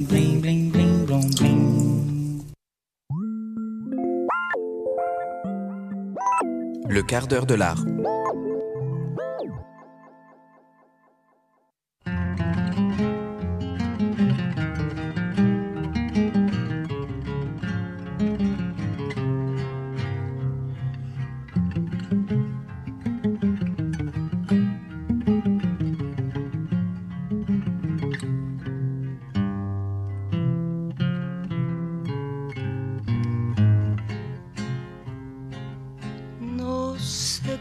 Le quart d'heure de l'art.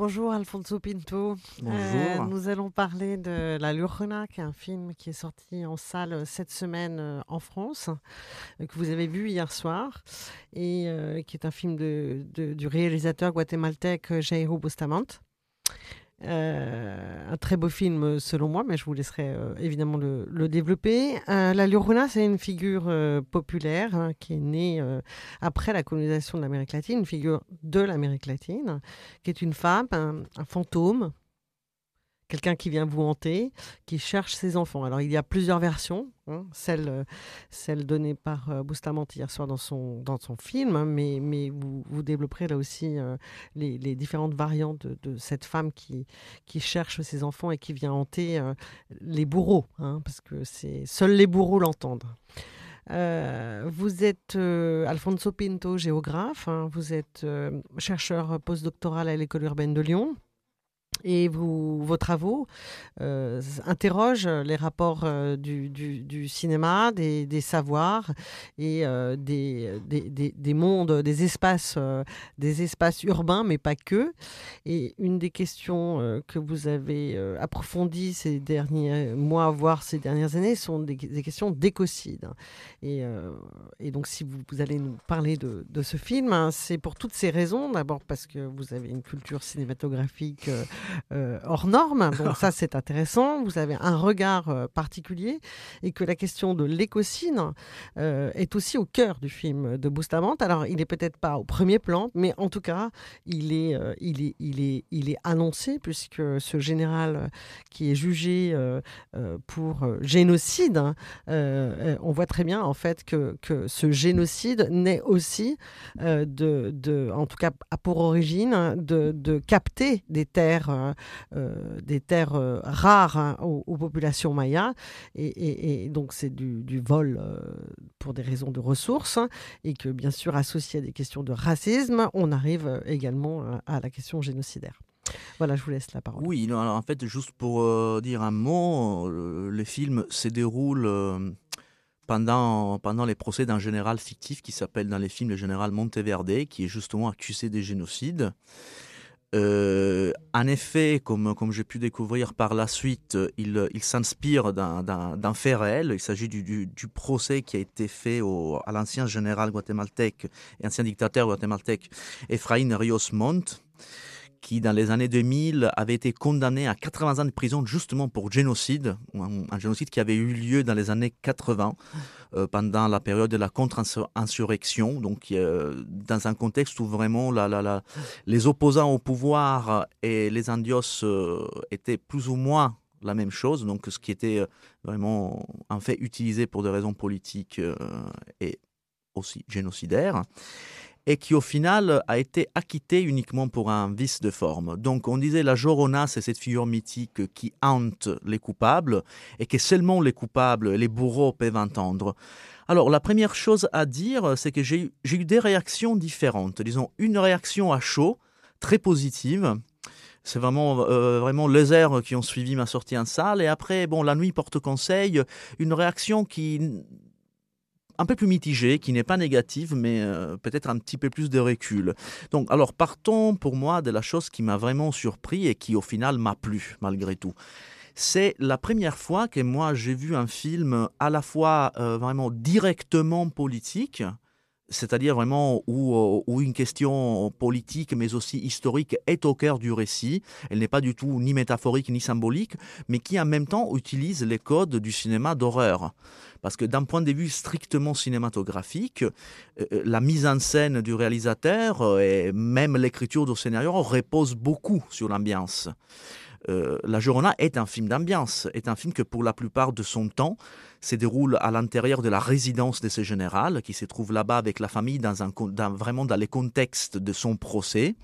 Bonjour Alfonso Pinto. Bonjour. Euh, nous allons parler de La Llorona, qui est un film qui est sorti en salle cette semaine euh, en France, euh, que vous avez vu hier soir, et euh, qui est un film de, de- du réalisateur guatémaltèque euh, Jairo Bustamante. Euh, un très beau film euh, selon moi, mais je vous laisserai euh, évidemment le, développer. La Llorona, c'est une figure populaire hein, qui est née après la colonisation de l'Amérique latine, une figure de l'Amérique latine, qui est une femme, un fantôme, quelqu'un qui vient vous hanter, qui cherche ses enfants. Alors il y a plusieurs versions, hein, celle, euh, celle donnée par euh, Bustamante hier soir dans son, dans son film, hein, mais, mais vous, développerez là aussi euh, les, différentes variantes de, cette femme qui, qui cherche ses enfants et qui vient hanter les bourreaux, hein, parce que c'est seuls les bourreaux l'entendent. Vous êtes Alfonso Pinto, géographe, vous êtes chercheur postdoctoral à l'école urbaine de Lyon. Et vos travaux euh, interrogent les rapports euh, du, cinéma, des, savoirs et euh, des, des, des- des mondes, des espaces, des espaces urbains, mais pas que. Et une des questions que vous avez approfondies ces derniers mois, voire ces dernières années, sont des, questions d'écocide. Et, donc, si vous, allez nous parler de, ce film, hein, c'est pour toutes ces raisons. D'abord parce que vous avez une culture cinématographique hors norme, donc ça c'est intéressant. Vous avez un regard euh, particulier et que la question de l'écocide euh, est aussi au cœur du film de Bustamante. Alors, il est peut-être pas au premier plan, mais en tout cas, il est, euh, il est, il est, il est annoncé puisque ce général euh, qui est jugé euh, euh, pour euh, génocide, hein, euh, euh, on voit très bien en fait que, ce génocide naît aussi euh, de, en tout cas a pour origine, de, de capter des terres, euh, euh, des terres euh, rares hein, aux, populations mayas, et, donc c'est du, vol euh, pour des raisons de ressources, hein, et que bien sûr associé à des questions de racisme, on arrive également à la question génocidaire. Voilà, je vous laisse la parole. Oui, alors en fait, juste pour dire un mot, le film se déroule pendant, pendant les procès d'un général fictif qui s'appelle dans les films le général Monteverde, qui est justement accusé de génocide. Euh, en effet, comme, comme j'ai pu découvrir par la suite, il, il s'inspire d'un- fait réel. Il s'agit du, du- du procès qui a été fait au- à l'ancien général guatémaltèque et ancien dictateur guatémaltèque Efraín Ríos Montt, qui dans les années 2000 avait été condamné à 80 ans de prison justement pour génocide, un, génocide qui avait eu lieu dans les années 80 euh, pendant la période de la contre-insurrection, donc euh, dans un contexte où vraiment les opposants au pouvoir et les indios euh, étaient plus ou moins la même chose, donc ce qui était vraiment en fait utilisé pour des raisons politiques et aussi génocidaires et qui au final a été acquitté uniquement pour un vice de forme. Donc on disait la Jorona, c'est cette figure mythique qui hante les coupables et que seulement les coupables, les bourreaux peuvent entendre. Alors la première chose à dire, c'est que j'ai eu- des réactions différentes. Disons une réaction à chaud, très positive. C'est vraiment, euh, vraiment les airs qui ont suivi ma sortie en salle. Et après, bon, la nuit porte conseil, une réaction qui un peu plus mitigée, qui n'est pas négative, mais euh, peut-être un petit peu plus de recul. Donc, alors, partons pour moi de la chose qui m'a vraiment surpris et qui au final m'a plu, malgré tout. c'est la première fois que moi j'ai vu un film à la fois euh, vraiment directement politique, c'est-à-dire vraiment où, euh, où, une question politique mais aussi historique est au cœur du récit. Elle n'est pas du tout ni métaphorique ni symbolique, mais qui en même temps utilise les codes du cinéma d'horreur. Parce que d'un point de vue strictement cinématographique, euh, la mise en scène du réalisateur et même l'écriture du scénario repose beaucoup sur l'ambiance. Euh, la Jorona est un film d'ambiance, est un film que pour la plupart de son temps se déroule à l'intérieur de la résidence de ce général, qui se trouve là-bas avec la famille dans un, vraiment dans les contextes de son procès.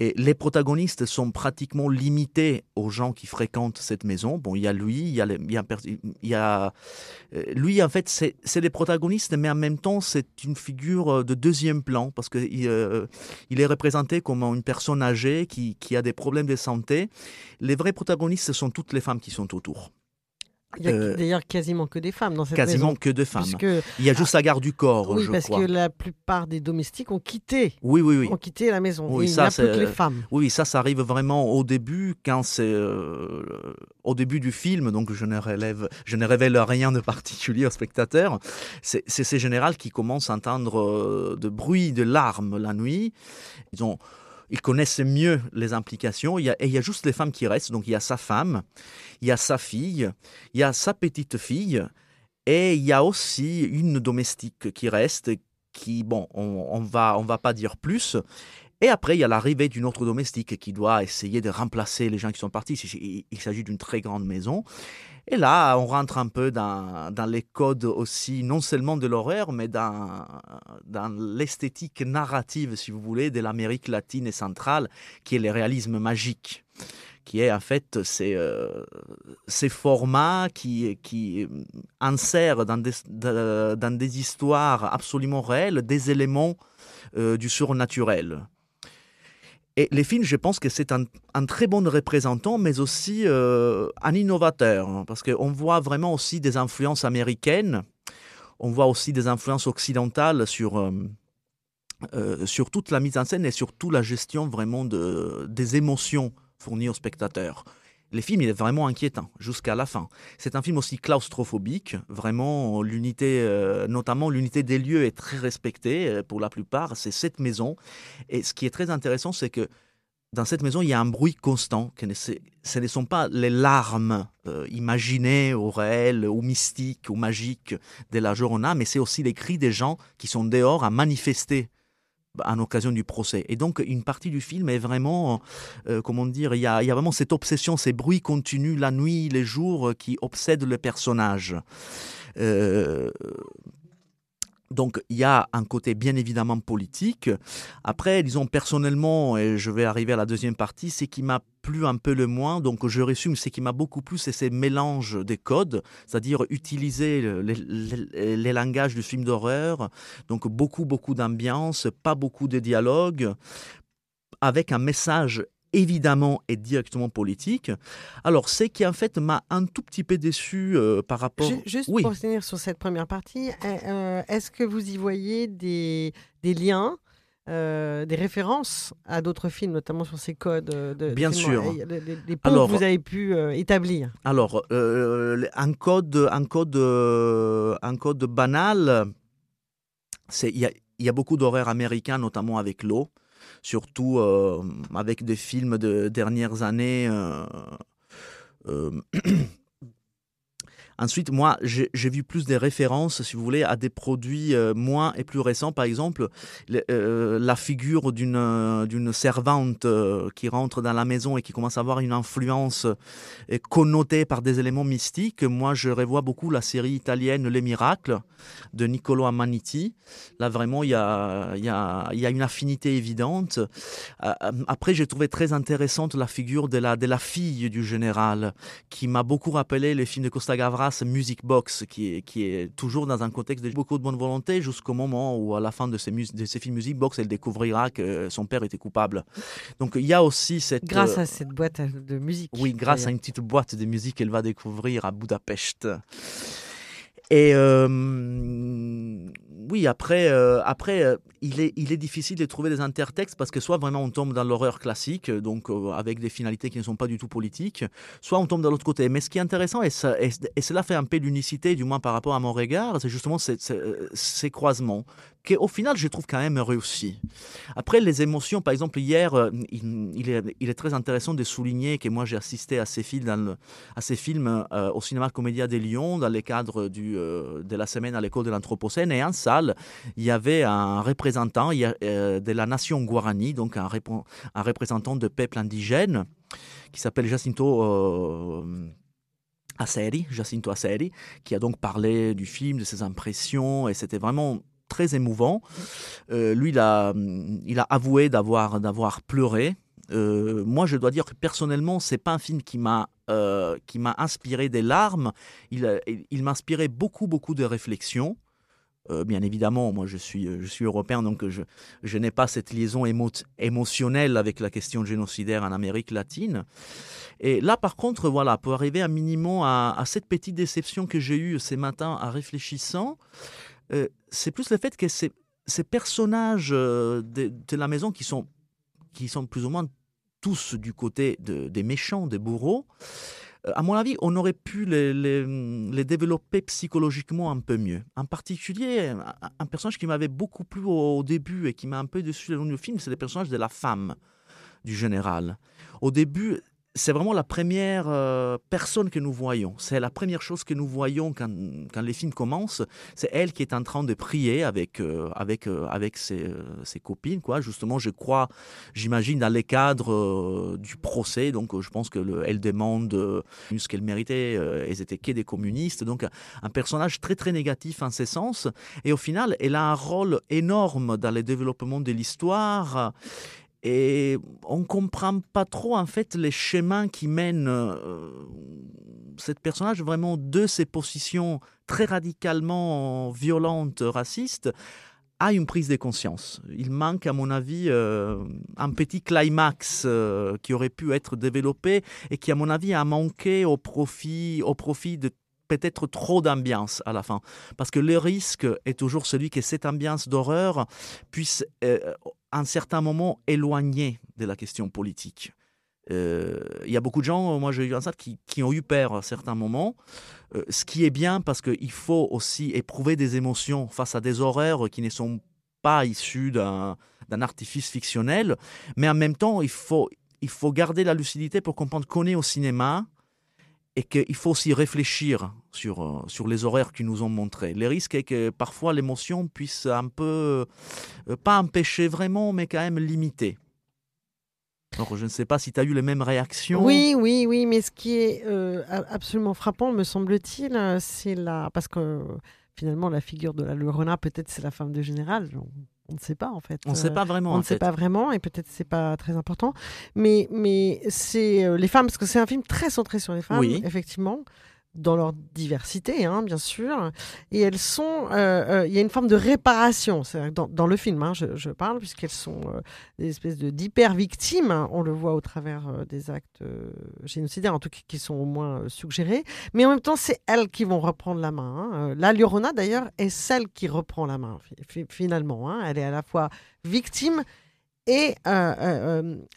Et les protagonistes sont pratiquement limités aux gens qui fréquentent cette maison. Bon, il y a lui, il y a, il y euh, lui en fait c'est les protagonistes, mais en même temps c'est une figure euh, de deuxième plan parce que euh, il est représenté comme une personne âgée qui, qui a des problèmes de santé. Les vrais protagonistes ce sont toutes les femmes qui sont autour. Il y a euh, d'ailleurs quasiment que des femmes dans cette quasiment maison. que de femmes. il y a juste la garde du corps, oui, je parce que la plupart des domestiques ont quitté. Oui, oui, oui. Ont quitté la maison. Oui, ça, il n'y a plus que les femmes. Oui, ça, ça arrive vraiment au début, quand c'est euh, au début du film. Donc, je ne relève, je ne révèle rien de particulier au spectateur. C'est ces générales qui commencent à entendre euh, de bruit, de larmes la nuit. Ils ont ils connaissent mieux les implications. Il y a, et il y a juste les femmes qui restent. Donc il y a sa femme, il y a sa fille, il y a sa petite fille, et il y a aussi une domestique qui reste, qui, bon, on, on va, on va pas dire plus. Et après, il y a l'arrivée d'une autre domestique qui doit essayer de remplacer les gens qui sont partis. Il s'agit d'une très grande maison. Et là, on rentre un peu dans, dans les codes aussi, non seulement de l'horreur, mais dans, dans l'esthétique narrative, si vous voulez, de l'Amérique latine et centrale, qui est le réalisme magique qui est en fait ces, euh, ces formats qui, qui insèrent dans des, dans des histoires absolument réelles des éléments euh, du surnaturel. Et les films, je pense que c'est un, très bon représentant, mais aussi euh, un innovateur, hein, parce qu'on voit vraiment aussi des influences américaines, on voit aussi des influences occidentales sur, euh, euh, sur toute la mise en scène et surtout la gestion vraiment de, des émotions fournies aux spectateurs le film il est vraiment inquiétant jusqu'à la fin. C'est un film aussi claustrophobique, vraiment l'unité, euh, notamment l'unité des lieux est très respectée euh, pour la plupart. C'est cette maison et ce qui est très intéressant, c'est que dans cette maison, il y a un bruit constant. Que ce ne sont pas les larmes euh, imaginées ou réelles ou mystiques ou magiques de la Jorona, mais c'est aussi les cris des gens qui sont dehors à manifester en occasion du procès. Et donc, une partie du film est vraiment, euh, comment dire, il y, a, vraiment cette obsession, ces bruits continus la nuit, les jours, euh, qui obsèdent le personnage. Euh, donc il y a un côté bien évidemment politique. Après, disons personnellement, et je vais arriver à la deuxième partie, ce qui m'a plu un peu le moins, donc je résume, ce qui m'a beaucoup plu, c'est ces mélanges des codes, c'est-à-dire utiliser les, les, langages du film d'horreur, donc beaucoup, beaucoup d'ambiance, pas beaucoup de dialogue, avec un message évidemment est directement politique. Alors, ce qui en fait m'a un tout petit peu déçu euh, par rapport. Juste pour finir sur cette première partie, euh, euh, est-ce que vous y voyez des, des liens des références à d'autres films, notamment sur ces codes de Bien sûr. Les, ponts que vous avez pu établir. Alors, un code, un code, un code banal, il y, y a, beaucoup d'horreurs américains, notamment avec l'eau surtout euh, avec des films de dernières années. Ensuite, moi, j'ai vu plus des références, si vous voulez, à des produits euh, moins et plus récents. Par exemple, euh, la figure d'une euh, servante qui rentre dans la maison et qui commence à avoir une influence connotée par des éléments mystiques. Moi, je revois beaucoup la série italienne Les Miracles de Niccolo Amaniti. Là, vraiment, il y a, y, a, y a une affinité évidente. Après, j'ai trouvé très intéressante la figure de la, de la fille du général, qui m'a beaucoup rappelé les films de Costa Gavras Music Box, qui est, qui est toujours dans un contexte de beaucoup de bonne volonté, jusqu'au moment où, à la fin de ces, de ces films Music Box, elle découvrira que son père était coupable. Donc il y a aussi cette... Grâce euh, à cette boîte de musique. Oui, grâce à une petite boîte de musique qu'elle va découvrir à Budapest. Et euh, oui, après, euh, après il est, il est difficile de trouver des intertextes parce que soit vraiment on tombe dans l'horreur classique, donc euh, avec des finalités qui ne sont pas du tout politiques, soit on tombe de l'autre côté. Mais ce qui est intéressant, et, cela fait un peu l'unicité, du moins par rapport à mon regard, c'est justement ces croisements qui au final je trouve quand même réussi. Après les émotions, par exemple hier, euh, il, est, très intéressant de souligner que moi j'ai assisté à ces films, à ces films euh, au cinéma Comédia des Lyon dans le cadre euh, de la semaine à l'école de l'Anthropocène et en salle il y avait un représentant de la nation Guarani, donc un, un, représentant de peuple indigène qui s'appelle Jacinto. Asseri, Jacinto Asseri, qui a donc parlé du film, de ses impressions, et c'était vraiment très émouvant. Euh, lui, il a, il a avoué d'avoir, d'avoir pleuré. Euh, moi, je dois dire que personnellement, c'est pas un film qui m'a, euh, qui m'a inspiré des larmes. Il, il m'a inspiré beaucoup, beaucoup de réflexions. Bien évidemment, moi je suis, je suis européen, donc je, je n'ai pas cette liaison émo émotionnelle avec la question génocidaire en Amérique latine. Et là, par contre, voilà, pour arriver à minimum à, à cette petite déception que j'ai eue ces matins en réfléchissant, euh, c'est plus le fait que ces, personnages euh, de, la maison qui sont, qui sont plus ou moins tous du côté de, des méchants, des bourreaux, euh, à mon avis, on aurait pu les, développer psychologiquement un peu mieux. En particulier, un, personnage qui m'avait beaucoup plu au, début et qui m'a un peu déçu le film, c'est le personnage de la femme du général. Au début, c'est vraiment la première euh, personne que nous voyons. C'est la première chose que nous voyons quand, quand les films commencent. C'est elle qui est en train de prier avec, euh, avec, euh, avec ses, ses, copines. Quoi. Justement, je crois, j'imagine, dans les cadres du procès. Donc, je pense qu'elle demande ce qu'elle méritait. elles étaient que des communistes. Donc, un personnage très, très négatif en ce sens. Et au final, elle a un rôle énorme dans le développement de l'histoire et on ne comprend pas trop en fait les chemins qui mènent euh, cette personnage vraiment de ses positions très radicalement violentes, racistes, à une prise de conscience. Il manque, à mon avis, euh, un petit climax euh, qui aurait pu être développé et qui, à mon avis, a manqué au profit, au profit de peut-être trop d'ambiance à la fin. Parce que le risque est toujours celui que cette ambiance d'horreur puisse, euh, à un certain moment, éloigner de la question politique. Il euh, y a beaucoup de gens, moi j'ai eu un qui, qui, ont eu peur à certains moments, euh, ce qui est bien parce qu'il faut aussi éprouver des émotions face à des horreurs qui ne sont pas issues d'un artifice fictionnel, mais en même temps, il faut, il faut garder la lucidité pour comprendre qu'on est au cinéma, et qu'il faut aussi réfléchir sur, euh, sur les horaires qu'ils nous ont montrés. Le risque est que parfois l'émotion puisse un peu, euh, pas empêcher vraiment, mais quand même limiter. Alors, je ne sais pas si tu as eu les mêmes réactions. Oui, oui, oui, mais ce qui est euh, absolument frappant, me semble-t-il, c'est la... Parce que finalement, la figure de la Lurona, peut-être c'est la femme de général. On ne sait pas en fait. On ne sait pas vraiment. On ne sait pas vraiment et peut-être c'est pas très important. Mais mais c'est euh, les femmes parce que c'est un film très centré sur les femmes. Oui. Effectivement dans leur diversité, hein, bien sûr. Et elles sont. Il euh, euh, y a une forme de réparation dans, le film, hein, je, parle, puisqu'elles sont euh, des espèces de, d'hyper-victimes. Hein, on le voit au travers des actes génocidaires, en tout cas qui sont au moins suggérés. Mais en même temps, c'est elles qui vont reprendre la main. La Llorona, d'ailleurs, est celle qui reprend la main, finalement. Elle est à la fois victime et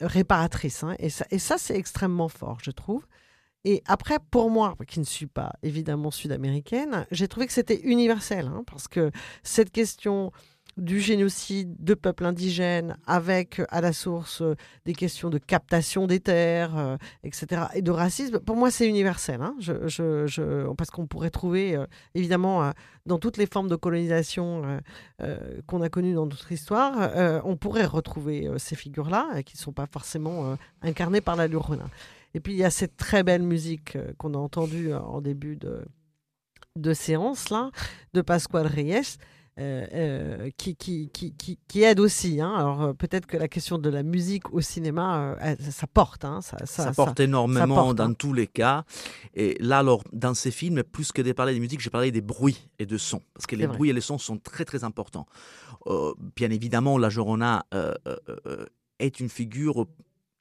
réparatrice. Et ça c'est extrêmement fort, je trouve. Et après, pour moi, qui ne suis pas évidemment sud-américaine, j'ai trouvé que c'était universel, hein, parce que cette question du génocide de peuples indigènes avec à la source des questions de captation des terres, euh, etc., et de racisme, pour moi c'est universel. Hein. Parce qu'on pourrait trouver, euh, évidemment, euh, dans toutes les formes de colonisation qu'on a connues dans notre histoire, on pourrait retrouver ces figures-là, qui ne sont pas forcément incarnées par la Lurona. Et puis il y a cette très belle musique euh, qu'on a entendue euh, en début de, de séance là, de Pascual Reyes. Euh, euh, qui, qui, qui, qui, aide aussi. Hein. Alors peut-être que la question de la musique au cinéma, euh, ça porte. Hein. Ça, porte énormément dans hein. tous les cas. Et là, alors, dans ces films, plus que de parler des musiques, j'ai parlé des bruits et de sons. Parce que les bruits et les sons sont très très importants. Euh, bien évidemment, La Jorona est une figure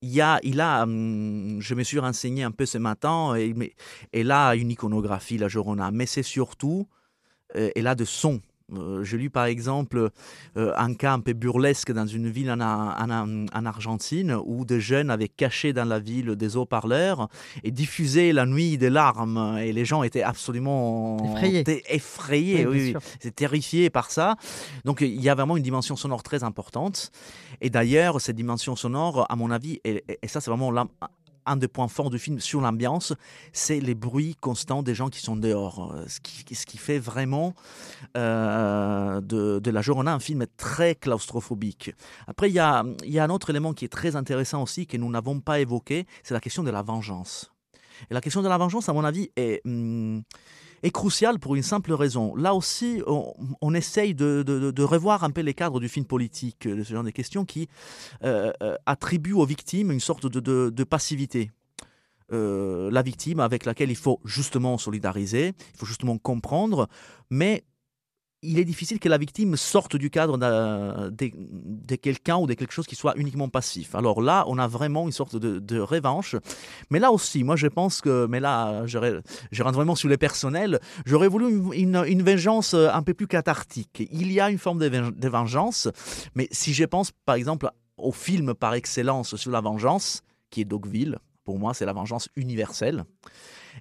il, y a, il a, hum, je me suis renseigné un peu ce matin, et, et là, une iconographie, la Jorona, mais c'est surtout, euh, elle a de sons Euh, J'ai lu par exemple euh, un cas un peu burlesque dans une ville en, en, en, Argentine où des jeunes avaient caché dans la ville des haut-parleurs et diffusé la nuit des larmes et les gens étaient absolument effrayés. effrayés oui, oui, terrifiés par ça. Donc il y a vraiment une dimension sonore très importante. Et d'ailleurs, cette dimension sonore, à mon avis, et, et ça c'est vraiment un des points forts du film sur l'ambiance, c'est les bruits constants des gens qui sont dehors. Euh, ce qui, fait vraiment euh, de, La Journée un film très claustrophobique. Après, il y a, y a un autre élément qui est très intéressant aussi, que nous n'avons pas évoqué, c'est la question de la vengeance. Et la question de la vengeance, à mon avis, est... Hum, est crucial pour une simple raison. Là aussi, on, essaye de, revoir un peu les cadres du film politique, de ce genre de questions qui euh, attribuent aux victimes une sorte de, de passivité. Euh, la victime avec laquelle il faut justement solidariser, il faut justement comprendre, mais il est difficile que la victime sorte du cadre de, quelqu'un ou de quelque chose qui soit uniquement passif. Alors là, on a vraiment une sorte de, de revanche. Mais là aussi, moi je pense que, mais là, je, rentre vraiment sur les personnels, j'aurais voulu une, une, vengeance un peu plus cathartique. Il y a une forme de, de vengeance, mais si je pense par exemple au film par excellence sur la vengeance, qui est Dogville, pour moi c'est la vengeance universelle.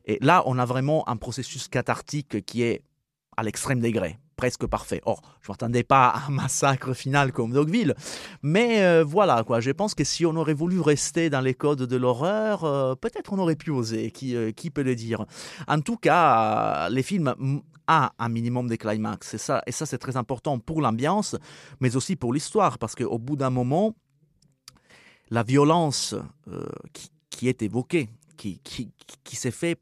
Et là, on a vraiment un processus cathartique qui est à l'extrême degré presque parfait. Or, je ne m'attendais pas à un massacre final comme Dogville, mais euh, voilà, quoi. Je pense que si on aurait voulu rester dans les codes de l'horreur, euh, peut-être on aurait pu oser, qui, euh, qui peut le dire? En tout cas, les films ont un minimum de climax, et ça, et ça c'est très important pour l'ambiance, mais aussi pour l'histoire, parce qu'au bout d'un moment, la violence qui, qui, est évoquée, qui, qui, qui s'est fait